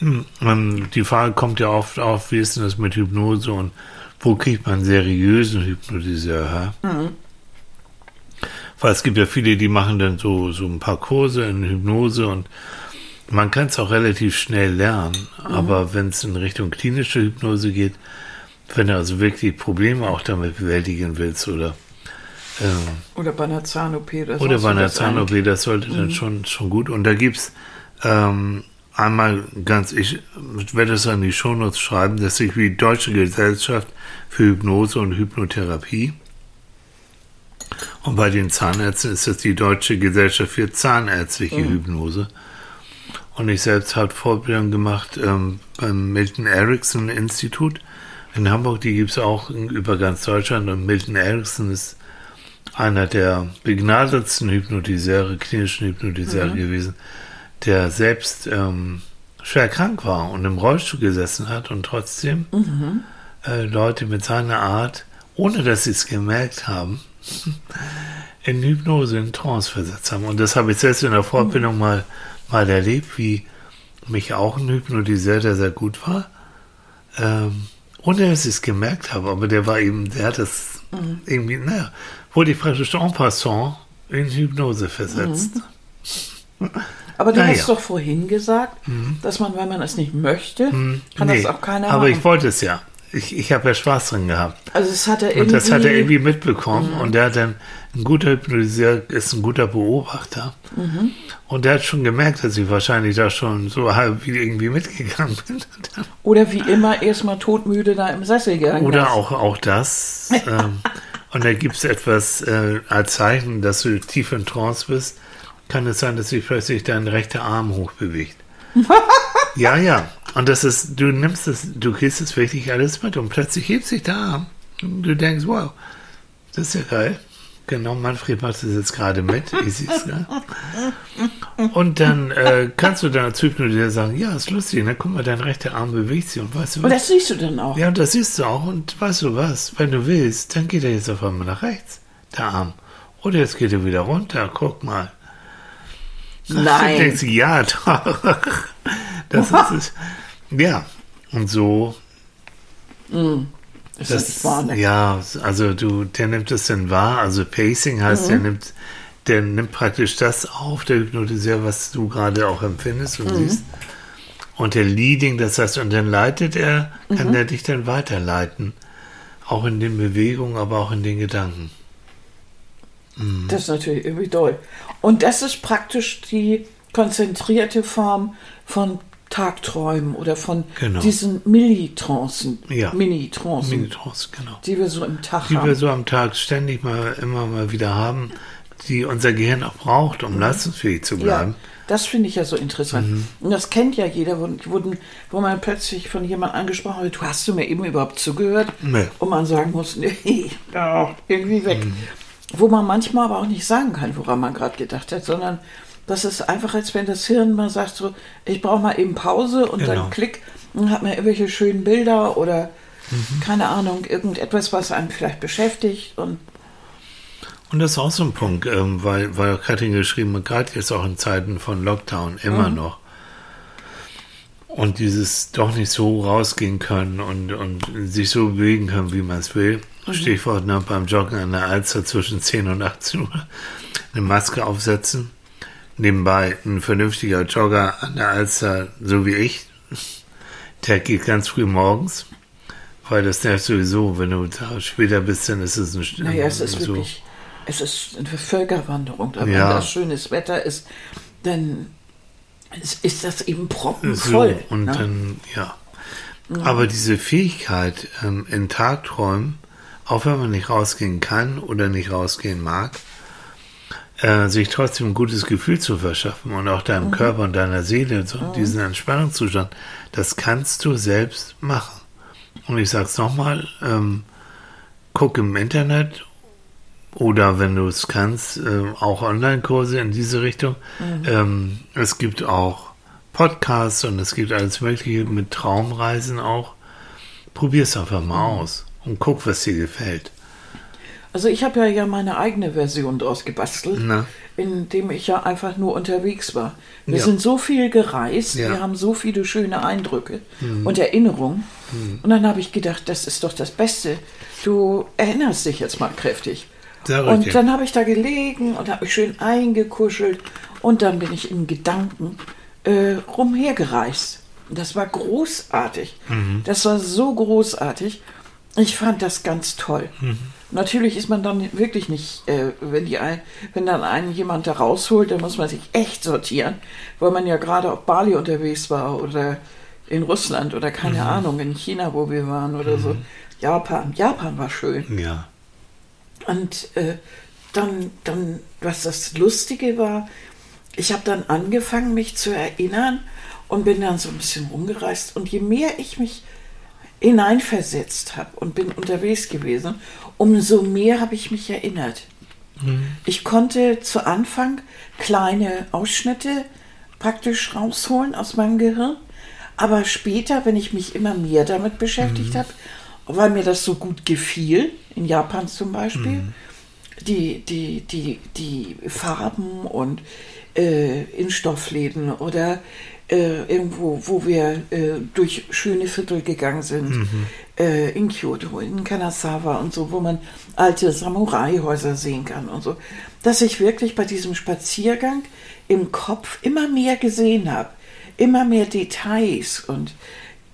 Hm, Die Frage kommt ja oft auf, wie ist denn das mit Hypnose und wo kriegt man einen seriösen Hypnotiseur her? Weil es gibt ja viele, die machen dann so, so ein paar Kurse in Hypnose und man kann es auch relativ schnell lernen. Aber wenn es in Richtung klinische Hypnose geht, wenn du also wirklich Probleme auch damit bewältigen willst oder ähm, Oder bei einer Zahn-OP oder oder bei einer Zahn-OP, das sollte dann schon, schon gut. Und da gibt's ähm, einmal ganz, ich werde es an die Shownotes schreiben, dass sich wie Deutsche Gesellschaft für Hypnose und Hypnotherapie Und bei den Zahnärzten ist das die Deutsche Gesellschaft für Zahnärztliche Hypnose. Und ich selbst habe Fortbildung gemacht ähm, beim Milton Erickson Institut in Hamburg. Die gibt es auch über ganz Deutschland. Und Milton Erickson ist einer der begnadetsten Hypnotiseure, klinischen Hypnotiseure gewesen, der selbst ähm, schwer krank war und im Rollstuhl gesessen hat und trotzdem äh, Leute mit seiner Art, ohne dass sie es gemerkt haben, in Hypnose, in Trance versetzt haben. Und das habe ich selbst in der Fortbildung mal, mal erlebt, wie mich auch ein Hypnotiseur, der sehr gut war, ähm, ohne dass ich es gemerkt habe, aber der war eben, der hat das irgendwie, naja, wurde ich praktisch en passant in Hypnose versetzt. Aber du Na hast doch vorhin gesagt, dass man, wenn man es nicht möchte, kann Nee, das auch keiner aber machen. ich wollte es ja. Ich, ich habe ja Spaß drin gehabt. also es hat er Und irgendwie, das hat er irgendwie mitbekommen und der hat dann ein guter Hypnotiseur ist ein guter Beobachter. Und der hat schon gemerkt, dass ich wahrscheinlich da schon so halb wie irgendwie mitgegangen bin. Und oder wie immer erstmal todmüde da im Sessel gegangen Oder ist. auch, auch das. ähm, und da gibt es etwas äh, als Zeichen, dass du tief in Trance bist. Kann es sein, dass sich plötzlich dein rechter Arm hochbewegt. ja, ja. Und das ist, du nimmst es, du kriegst es wirklich alles mit und plötzlich hebt sich der Arm. Und du denkst, wow, das ist ja geil. Genau, Manfred macht das jetzt gerade mit. Ich sehe es ja. Und dann äh, kannst du dann als Hypnotiseur sagen, ja, ist lustig, ne? guck mal, dein rechter Arm bewegt sich und weißt du Und was? das siehst du dann auch. Ja, und das siehst du auch. Und weißt du was? Wenn du willst, dann geht er jetzt auf einmal nach rechts, der Arm. Oder jetzt geht er wieder runter. Guck mal. Nein. denkst, ja, doch. Das ist es. Ja. Und so. das, ist nicht wahr, ne? Ja, also du, der nimmt es dann wahr. Also Pacing heißt, Mhm. der nimmt, der nimmt praktisch das auf, der Hypnotiseur, was du gerade auch empfindest Mhm. und siehst. Und der Leading, das heißt, und dann leitet er, Mhm. kann er dich dann weiterleiten. Auch in den Bewegungen, aber auch in den Gedanken. Das ist natürlich irgendwie toll. Und das ist praktisch die konzentrierte Form von Tagträumen oder von Genau. diesen Milli-Trancen, Ja. Mini-Trancen, Mini-Trance, genau. die wir so im Tag Die wir haben. so am Tag ständig mal, immer mal wieder haben, die unser Gehirn auch braucht, um leistungsfähig zu Mhm. Ja, bleiben. das finde ich ja so interessant. Mhm. Und das kennt ja jeder, wo, wo, man plötzlich von jemandem angesprochen wird, du hast du mir eben überhaupt zugehört? Nee. Und man sagen muss, nee, irgendwie weg. Mhm. Wo man manchmal aber auch nicht sagen kann, woran man gerade gedacht hat, sondern das ist einfach, als wenn das Hirn mal sagt, so, ich brauche mal eben Pause und Genau. dann klick und hat mir irgendwelche schönen Bilder oder Mhm. keine Ahnung, irgendetwas, was einen vielleicht beschäftigt und Und das ist auch so ein Punkt, ähm, weil, weil Katrin geschrieben hat, gerade jetzt auch in Zeiten von Lockdown immer noch. Und dieses doch nicht so rausgehen können und, und sich so bewegen können, wie man es will. Stichwort ne, beim Joggen an der Alster zwischen 10 und 18 Uhr eine Maske aufsetzen. Nebenbei ein vernünftiger Jogger an der Alster, so wie ich, der geht ganz früh morgens. Weil das nervt sowieso, wenn du da später bist, dann ist es ein naja, es ist so. wirklich, es ist eine Völkerwanderung. Aber Ja. wenn das schönes Wetter ist, dann ist, das eben So, proppenvoll. und ne? dann, ja. Aber diese Fähigkeit ähm, in Tagträumen, auch wenn man nicht rausgehen kann oder nicht rausgehen mag, äh, sich trotzdem ein gutes Gefühl zu verschaffen und auch Mhm. deinem Körper und deiner Seele so diesen Entspannungszustand, das kannst du selbst machen. Und ich sag's nochmal, ähm, guck im Internet oder wenn du es kannst, äh, auch Online-Kurse in diese Richtung. Ähm, es gibt auch Podcasts und es gibt alles Mögliche mit Traumreisen auch. Probier es einfach mal aus und guck, was dir gefällt. Also ich habe ja, ja meine eigene Version draus gebastelt, Na. indem ich ja einfach nur unterwegs war. Wir Ja. sind so viel gereist, Ja. wir haben so viele schöne Eindrücke und Erinnerungen. Und dann habe ich gedacht, das ist doch das Beste. Du erinnerst dich jetzt mal kräftig. Und dann habe ich da gelegen und habe mich schön eingekuschelt und dann bin ich in Gedanken äh, rumhergereist. Das war großartig. Das war so großartig. Ich fand das ganz toll. Natürlich ist man dann wirklich nicht, äh, wenn, die ein, wenn dann einen jemand da rausholt, dann muss man sich echt sortieren, weil man ja gerade auf Bali unterwegs war oder in Russland oder keine Ahnung, in China, wo wir waren oder so. Japan. Japan war schön. Ja. Und äh, dann, dann, was das Lustige war, ich habe dann angefangen, mich zu erinnern und bin dann so ein bisschen rumgereist. Und je mehr ich mich hineinversetzt habe und bin unterwegs gewesen, umso mehr habe ich mich erinnert. Mhm. Ich konnte zu Anfang kleine Ausschnitte praktisch rausholen aus meinem Gehirn, aber später, wenn ich mich immer mehr damit beschäftigt mhm. habe, weil mir das so gut gefiel, in Japan zum Beispiel, mhm. die, die, die, die Farben und äh, in Stoffläden oder äh, irgendwo, wo wir äh, durch schöne Viertel gegangen sind, mhm. äh, in Kyoto, in Kanazawa und so, wo man alte Samurai-Häuser sehen kann und so, dass ich wirklich bei diesem Spaziergang im Kopf immer mehr gesehen habe, immer mehr Details und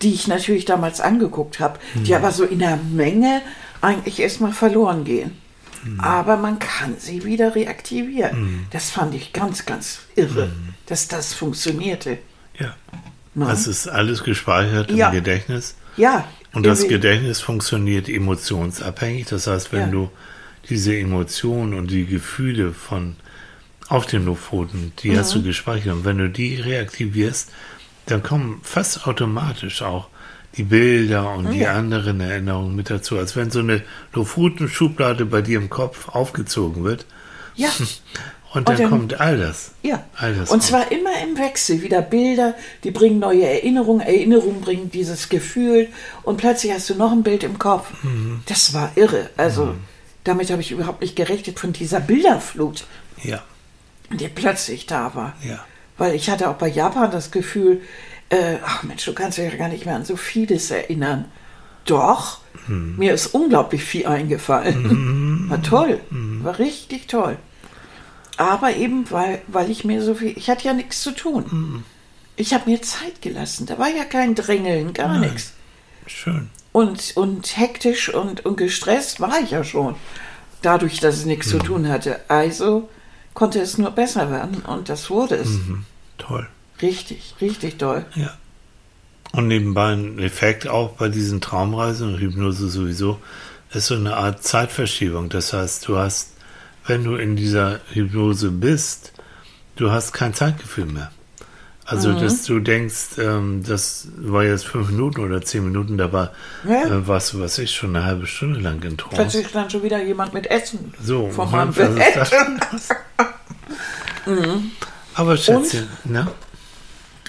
die ich natürlich damals angeguckt habe, mhm. die aber so in der Menge eigentlich erstmal verloren gehen. Mhm. Aber man kann sie wieder reaktivieren. Mhm. Das fand ich ganz, ganz irre, mhm. dass das funktionierte. Ja. No? Das ist alles gespeichert im ja. Gedächtnis. Ja. Und das Gedächtnis funktioniert emotionsabhängig. Das heißt, wenn ja. du diese Emotionen und die Gefühle von auf den Lofoten, die mhm. hast du gespeichert. Und wenn du die reaktivierst, dann kommen fast automatisch auch die Bilder und die ja. anderen Erinnerungen mit dazu, als wenn so eine Lofoten-Schublade bei dir im Kopf aufgezogen wird. Ja. Und dann, und dann kommt all das. Ja. All das und auf. zwar immer im Wechsel. Wieder Bilder, die bringen neue Erinnerungen. Erinnerungen bringen dieses Gefühl. Und plötzlich hast du noch ein Bild im Kopf. Mhm. Das war irre. Also, mhm. damit habe ich überhaupt nicht gerechnet von dieser Bilderflut. Ja. Die plötzlich da war. Ja. Weil ich hatte auch bei Japan das Gefühl, äh, ach Mensch, du kannst dich ja gar nicht mehr an so vieles erinnern. Doch, mhm. mir ist unglaublich viel eingefallen. Mhm. War toll. Mhm. War richtig toll. Aber eben, weil, weil ich mir so viel, ich hatte ja nichts zu tun. Mhm. Ich habe mir Zeit gelassen. Da war ja kein Drängeln, gar Nein. nichts. Schön. Und, und hektisch und, und gestresst war ich ja schon. Dadurch, dass ich nichts mhm. zu tun hatte. Also konnte es nur besser werden und das wurde es. Mhm. Toll. Richtig, richtig toll. Ja. Und nebenbei ein Effekt auch bei diesen Traumreisen und Hypnose sowieso ist so eine Art Zeitverschiebung. Das heißt, du hast wenn du in dieser Hypnose bist, du hast kein Zeitgefühl mehr. Also, mhm. dass du denkst, ähm, das war jetzt fünf Minuten oder zehn Minuten, da war, ja. äh, warst du, was ich, schon eine halbe Stunde lang in Trance. Plötzlich stand schon wieder jemand mit Essen so, vor meinem Bett. mhm. Aber Schätzchen, ne?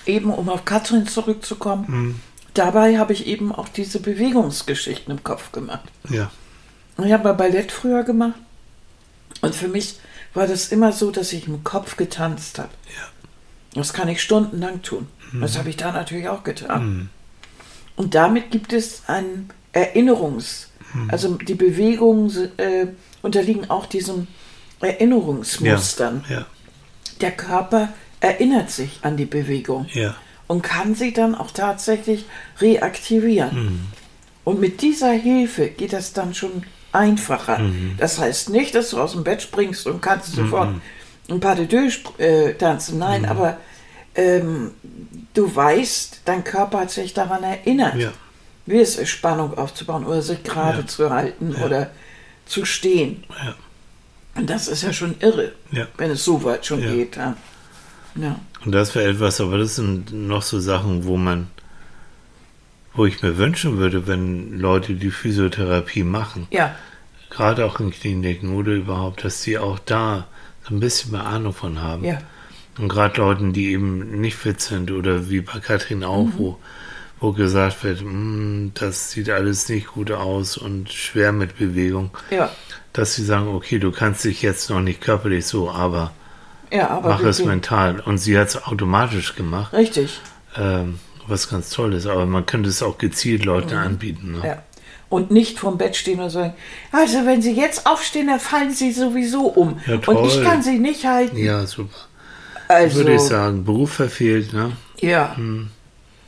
Eben, um auf Katrin zurückzukommen, mhm. dabei habe ich eben auch diese Bewegungsgeschichten im Kopf gemacht. Ja. Ich habe Ballett früher gemacht und für mich war das immer so, dass ich im Kopf getanzt habe. Ja. Das kann ich stundenlang tun. Mhm. Das habe ich da natürlich auch getan. Mhm. Und damit gibt es ein Erinnerungs-, mhm. also die Bewegungen äh, unterliegen auch diesen Erinnerungsmustern. Ja. Ja. Der Körper erinnert sich an die Bewegung ja. und kann sie dann auch tatsächlich reaktivieren. Mhm. Und mit dieser Hilfe geht das dann schon einfacher. Mhm. Das heißt nicht, dass du aus dem Bett springst und kannst mhm. sofort ein paar de deux äh, tanzen. Nein, mhm. aber ähm, du weißt, dein Körper hat sich daran erinnert, ja. wie es ist, Spannung aufzubauen oder sich gerade ja. zu halten ja. oder zu stehen. Und das ist ja schon irre, wenn es so weit schon geht. Ja. Und das wäre etwas, aber das sind noch so Sachen, wo man wo ich mir wünschen würde, wenn Leute die Physiotherapie machen, ja. gerade auch in Kliniken oder überhaupt, dass sie auch da so ein bisschen mehr Ahnung von haben. Ja. Und gerade Leuten, die eben nicht fit sind oder wie bei Katrin auch, mhm. wo, wo gesagt wird, mm, das sieht alles nicht gut aus und schwer mit Bewegung, ja. dass sie sagen, okay, du kannst dich jetzt noch nicht körperlich so, aber, ja, aber mach es mental. Und sie hat es automatisch gemacht. Richtig. Ähm, was ganz toll ist, aber man könnte es auch gezielt Leuten mhm. anbieten. Ne? Ja. Und nicht vom Bett stehen und sagen, also wenn Sie jetzt aufstehen, dann fallen Sie sowieso um. Ja, und ich kann Sie nicht halten. Ja, super. Also, Würde ich sagen, Beruf verfehlt, ne? Ja. Hm.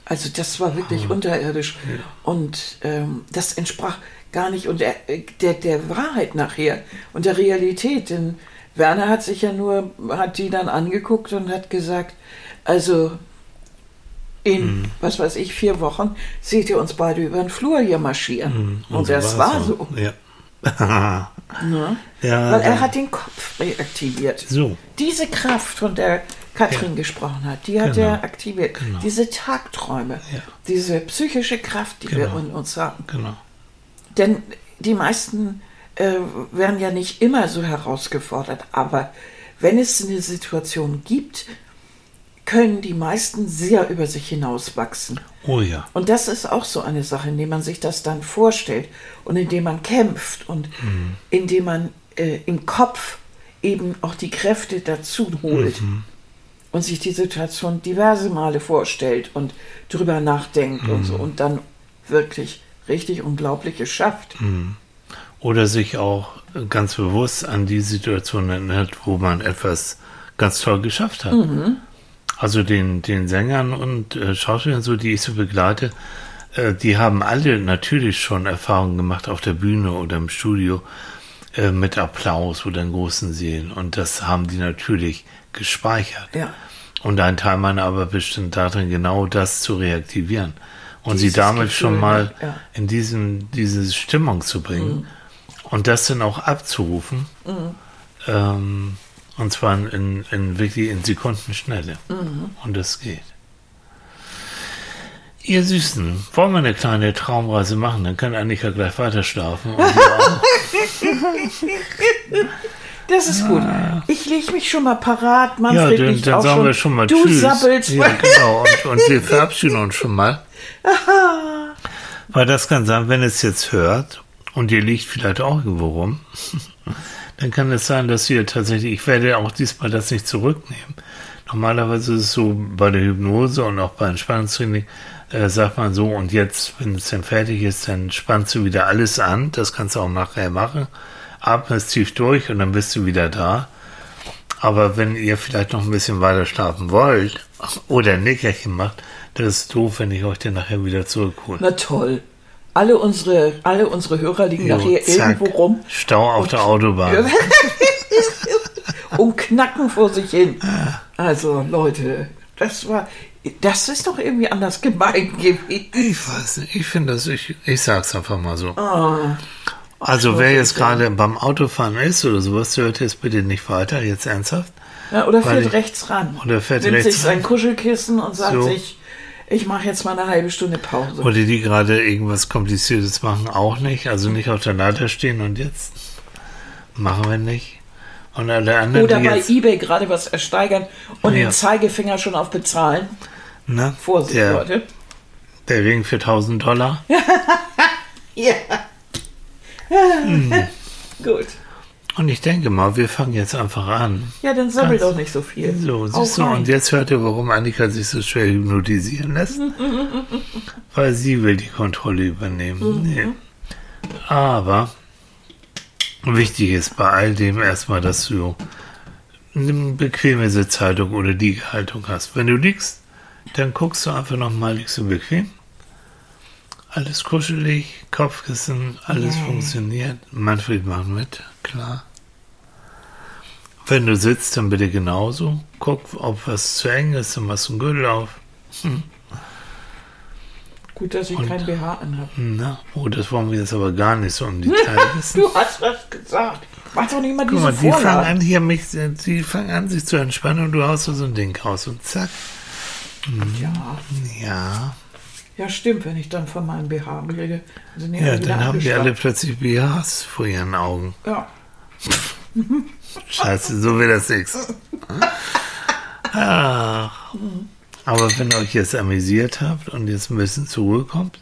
Also das war wirklich oh. unterirdisch. Ja. Und ähm, das entsprach gar nicht und der, der, der Wahrheit nachher und der Realität. Denn Werner hat sich ja nur, hat die dann angeguckt und hat gesagt, also in, mhm. was weiß ich, vier Wochen seht ihr uns beide über den Flur hier marschieren. Mhm. Und, Und das war so. Ja. Ne? Ja, Weil er ja. hat den Kopf reaktiviert. So. Diese Kraft, von der Katrin gesprochen hat, die hat Genau. er aktiviert. Diese Tagträume, Ja. diese psychische Kraft, die wir Genau. in uns haben. Genau. Denn die meisten äh, werden ja nicht immer so herausgefordert, aber wenn es eine Situation gibt, können die meisten sehr über sich hinauswachsen. Oh ja. Und das ist auch so eine Sache, indem man sich das dann vorstellt und indem man kämpft und indem man äh, im Kopf eben auch die Kräfte dazu holt und sich die Situation diverse Male vorstellt und drüber nachdenkt und so und dann wirklich richtig Unglaubliches schafft. Oder sich auch ganz bewusst an die Situation erinnert, wo man etwas ganz toll geschafft hat. Also den, den Sängern und äh, Schauspielern, so, die ich so begleite, äh, die haben alle natürlich schon Erfahrungen gemacht auf der Bühne oder im Studio äh, mit Applaus oder in großen Seelen. Und das haben die natürlich gespeichert. Ja. Und ein Teil meiner Arbeit bestimmt darin, genau das zu reaktivieren. Und sie Dieses damit Gefühl, schon mal ja. in diesen, diese Stimmung zu bringen und das dann auch abzurufen. Ähm, und zwar in, in wirklich in Sekundenschnelle. Und das geht. Ihr Süßen, wollen wir eine kleine Traumreise machen? Dann kann Annika gleich weiter schlafen. Das ist gut. Ich lege mich schon mal parat. ja, Manfred dann, liegt dann auch sagen schon. wir schon mal du Tschüss. sabbelst. Ja, genau. Und, und wir verabschieden uns schon mal. Weil das kann sein, wenn es jetzt hört und ihr liegt vielleicht auch irgendwo rum, dann kann es sein, dass ihr tatsächlich, ich werde auch diesmal das nicht zurücknehmen. Normalerweise ist es so bei der Hypnose und auch bei Entspannungstraining, äh, sagt man so, und jetzt, wenn es dann fertig ist, dann spannst du wieder alles an. Das kannst du auch nachher machen. Atmest tief durch und dann bist du wieder da. Aber wenn ihr vielleicht noch ein bisschen weiter schlafen wollt oder ein Nickerchen macht, das ist doof, wenn ich euch dann nachher wieder zurückhole. Na toll. Alle unsere, alle unsere Hörer liegen Jo, nachher zack. irgendwo rum Stau auf der Autobahn. und knacken vor sich hin. Also, Leute, das war. Das ist doch irgendwie anders gemeint gewesen. Ich weiß nicht, ich finde das, ich, ich sag's einfach mal so. Ah, Also wer jetzt gerade beim Autofahren ist oder sowas, hört jetzt bitte nicht weiter, jetzt ernsthaft. Ja, oder fährt ich- rechts ran. oder fährt Nimmt rechts sich sein ran. Kuschelkissen und sagt So. sich, ich mache jetzt mal eine halbe Stunde Pause. Oder die gerade irgendwas Kompliziertes machen, auch nicht. Also nicht auf der Leiter stehen und jetzt machen wir nicht. Und alle anderen, Oder bei Ebay gerade was ersteigern und Ja. den Zeigefinger schon auf Bezahlen. ne, Vorsicht, der, Leute. der Ring für 1000 Dollar. Ja. Hm. Gut. Und ich denke mal, wir fangen jetzt einfach an. Ja, dann sammel Ganz- doch nicht so viel. So, siehst du, und jetzt hört ihr, warum Annika sich so schwer hypnotisieren lässt. Weil sie will die Kontrolle übernehmen. Nee. Aber wichtig ist bei all dem erstmal, dass du eine bequeme Sitzhaltung oder Liegehaltung hast. Wenn du liegst, dann guckst du einfach nochmal, liegst du bequem. Alles kuschelig, Kopfkissen, alles Yay. funktioniert. Manfred macht mit, klar. Wenn du sitzt, dann bitte genauso. Guck, ob was zu eng ist, dann machst du einen Gürtel auf. Gut, dass ich Und- kein BH anhabe. Na, oh, das wollen wir jetzt aber gar nicht so im Detail wissen. Du hast was gesagt. Mach doch nicht mal Guck diese mal, die fangen an, hier mich, die fangen an, sich zu entspannen und du haust so ein Ding raus und zack. Ja. Ja, ja, stimmt, wenn ich dann von meinem BH rede. Ja, dann haben die alle plötzlich BHs vor ihren Augen. Ja. Scheiße, so wird das nichts. Ach. Aber wenn ihr euch jetzt amüsiert habt und jetzt ein bisschen zur Ruhe kommt,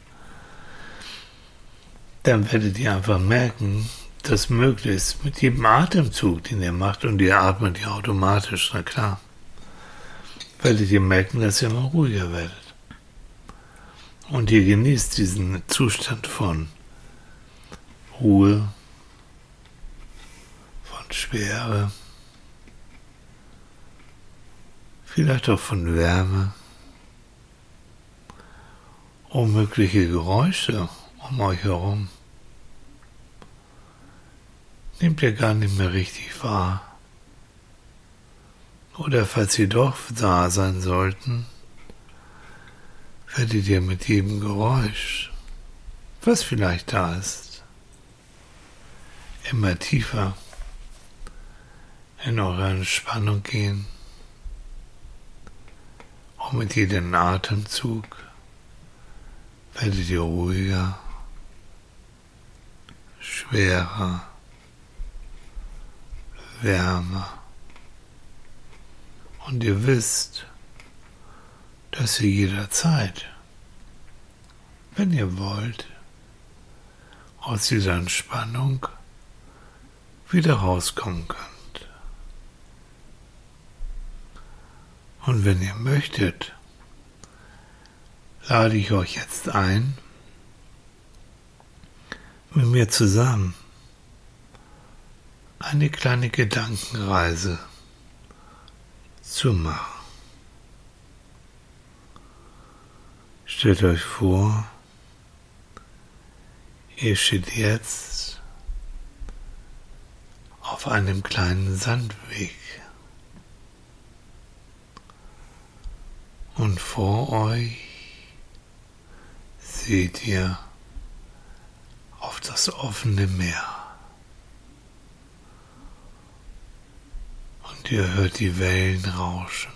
dann werdet ihr einfach merken, dass möglichst mit jedem Atemzug, den ihr macht, und ihr atmet ja automatisch, na klar, werdet ihr merken, dass ihr immer ruhiger werdet. Und ihr genießt diesen Zustand von Ruhe, Schwere, vielleicht auch von Wärme, unmögliche Geräusche um euch herum. Nehmt ihr gar nicht mehr richtig wahr. Oder falls sie doch da sein sollten, werdet ihr mit jedem Geräusch, was vielleicht da ist, immer tiefer in eure Entspannung gehen. Und mit jedem Atemzug werdet ihr ruhiger, schwerer, wärmer. Und ihr wisst, dass ihr jederzeit, wenn ihr wollt, aus dieser Entspannung wieder rauskommen könnt. Und wenn ihr möchtet, lade ich euch jetzt ein, mit mir zusammen eine kleine Gedankenreise zu machen. Stellt euch vor, ihr steht jetzt auf einem kleinen Sandweg. Und vor euch seht ihr auf das offene Meer. Und ihr hört die Wellen rauschen.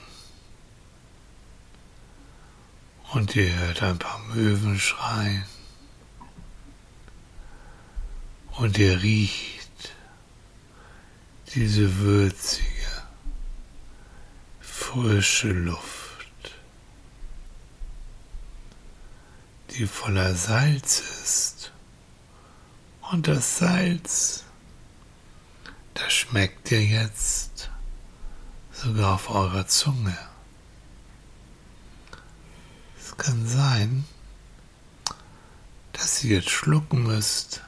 Und ihr hört ein paar Möwen schreien. Und ihr riecht diese würzige, frische Luft. Die voller Salz ist. Und das Salz, das schmeckt ihr jetzt sogar auf eurer Zunge. Es kann sein, dass ihr jetzt schlucken müsst,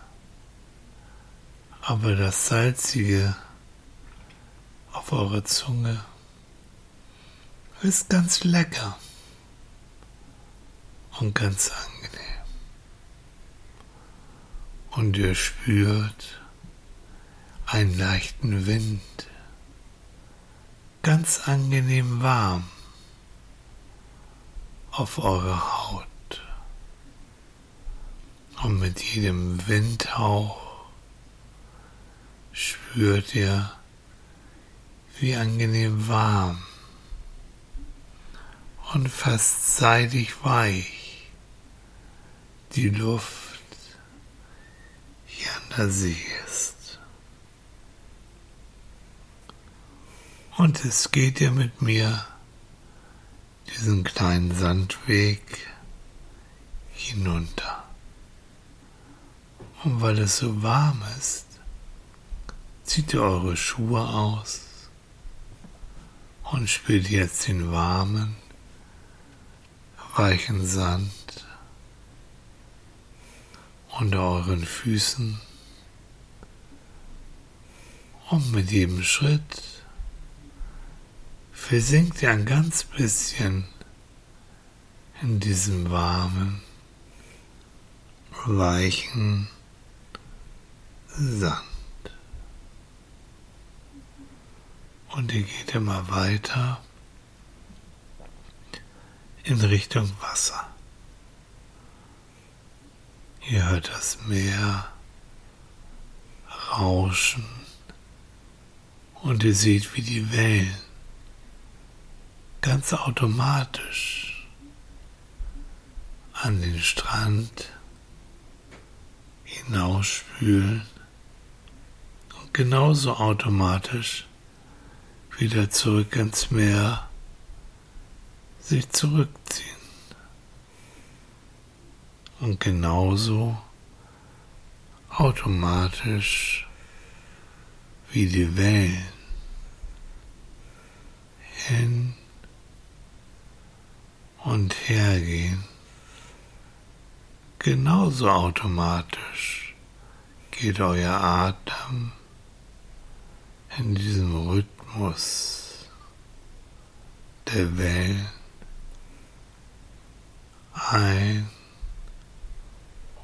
aber das Salzige auf eurer Zunge ist ganz lecker und ganz angenehm. Und ihr spürt einen leichten Wind, ganz angenehm warm auf eure Haut. Und mit jedem Windhauch spürt ihr, wie angenehm warm und fast seidig weich die Luft hier an der See ist. Und es geht ja mit mir diesen kleinen Sandweg hinunter. Und weil es so warm ist, zieht ihr eure Schuhe aus und spürt jetzt den warmen, weichen Sand unter euren Füßen und mit jedem Schritt versinkt ihr ein ganz bisschen in diesem warmen, weichen Sand. Und ihr geht immer weiter in Richtung Wasser. Ihr hört das Meer rauschen und ihr seht, wie die Wellen ganz automatisch an den Strand hinausspülen und genauso automatisch wieder zurück ins Meer sich zurückziehen und genauso automatisch wie die Wellen hin und her gehen, genauso automatisch geht euer Atem in diesem Rhythmus der Wellen ein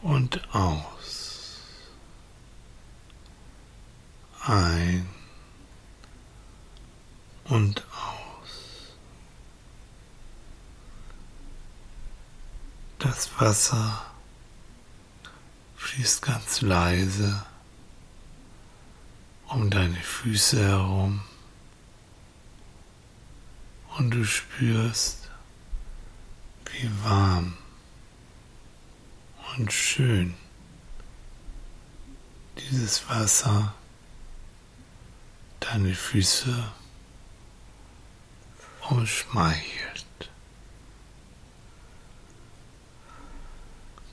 und aus. Ein und aus. Das Wasser fließt ganz leise um deine Füße herum und du spürst, wie warm und schön dieses Wasser deine Füße umschmeichelt.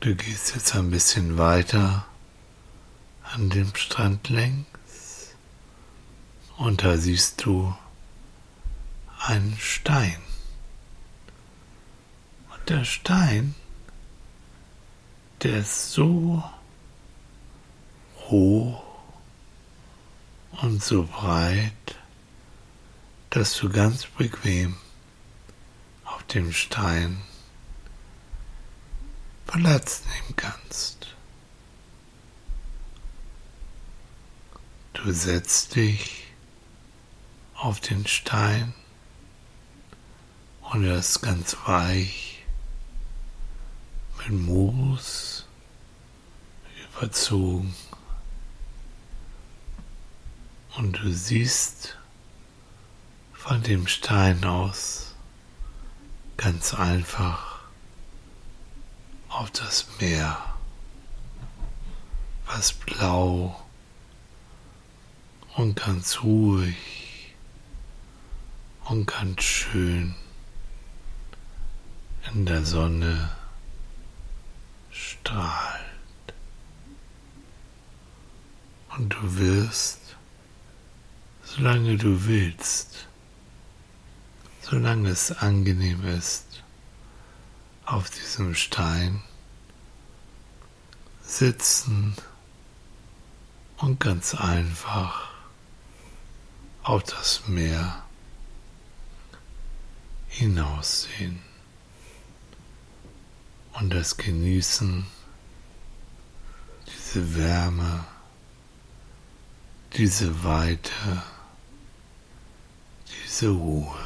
Du gehst jetzt ein bisschen weiter an dem Strand längs und da siehst du einen Stein. Und der Stein, der ist so hoch und so breit, dass du ganz bequem auf dem Stein Platz nehmen kannst. Du setzt dich auf den Stein und er ist ganz weich mit Moos überzogen. Und du siehst von dem Stein aus ganz einfach auf das Meer, was blau und ganz ruhig und ganz schön in der Sonne strahlt. Und du wirst solange du willst, solange es angenehm ist, auf diesem Stein sitzen und ganz einfach auf das Meer hinaussehen und das genießen, diese Wärme, diese Weite, diese Ruhe.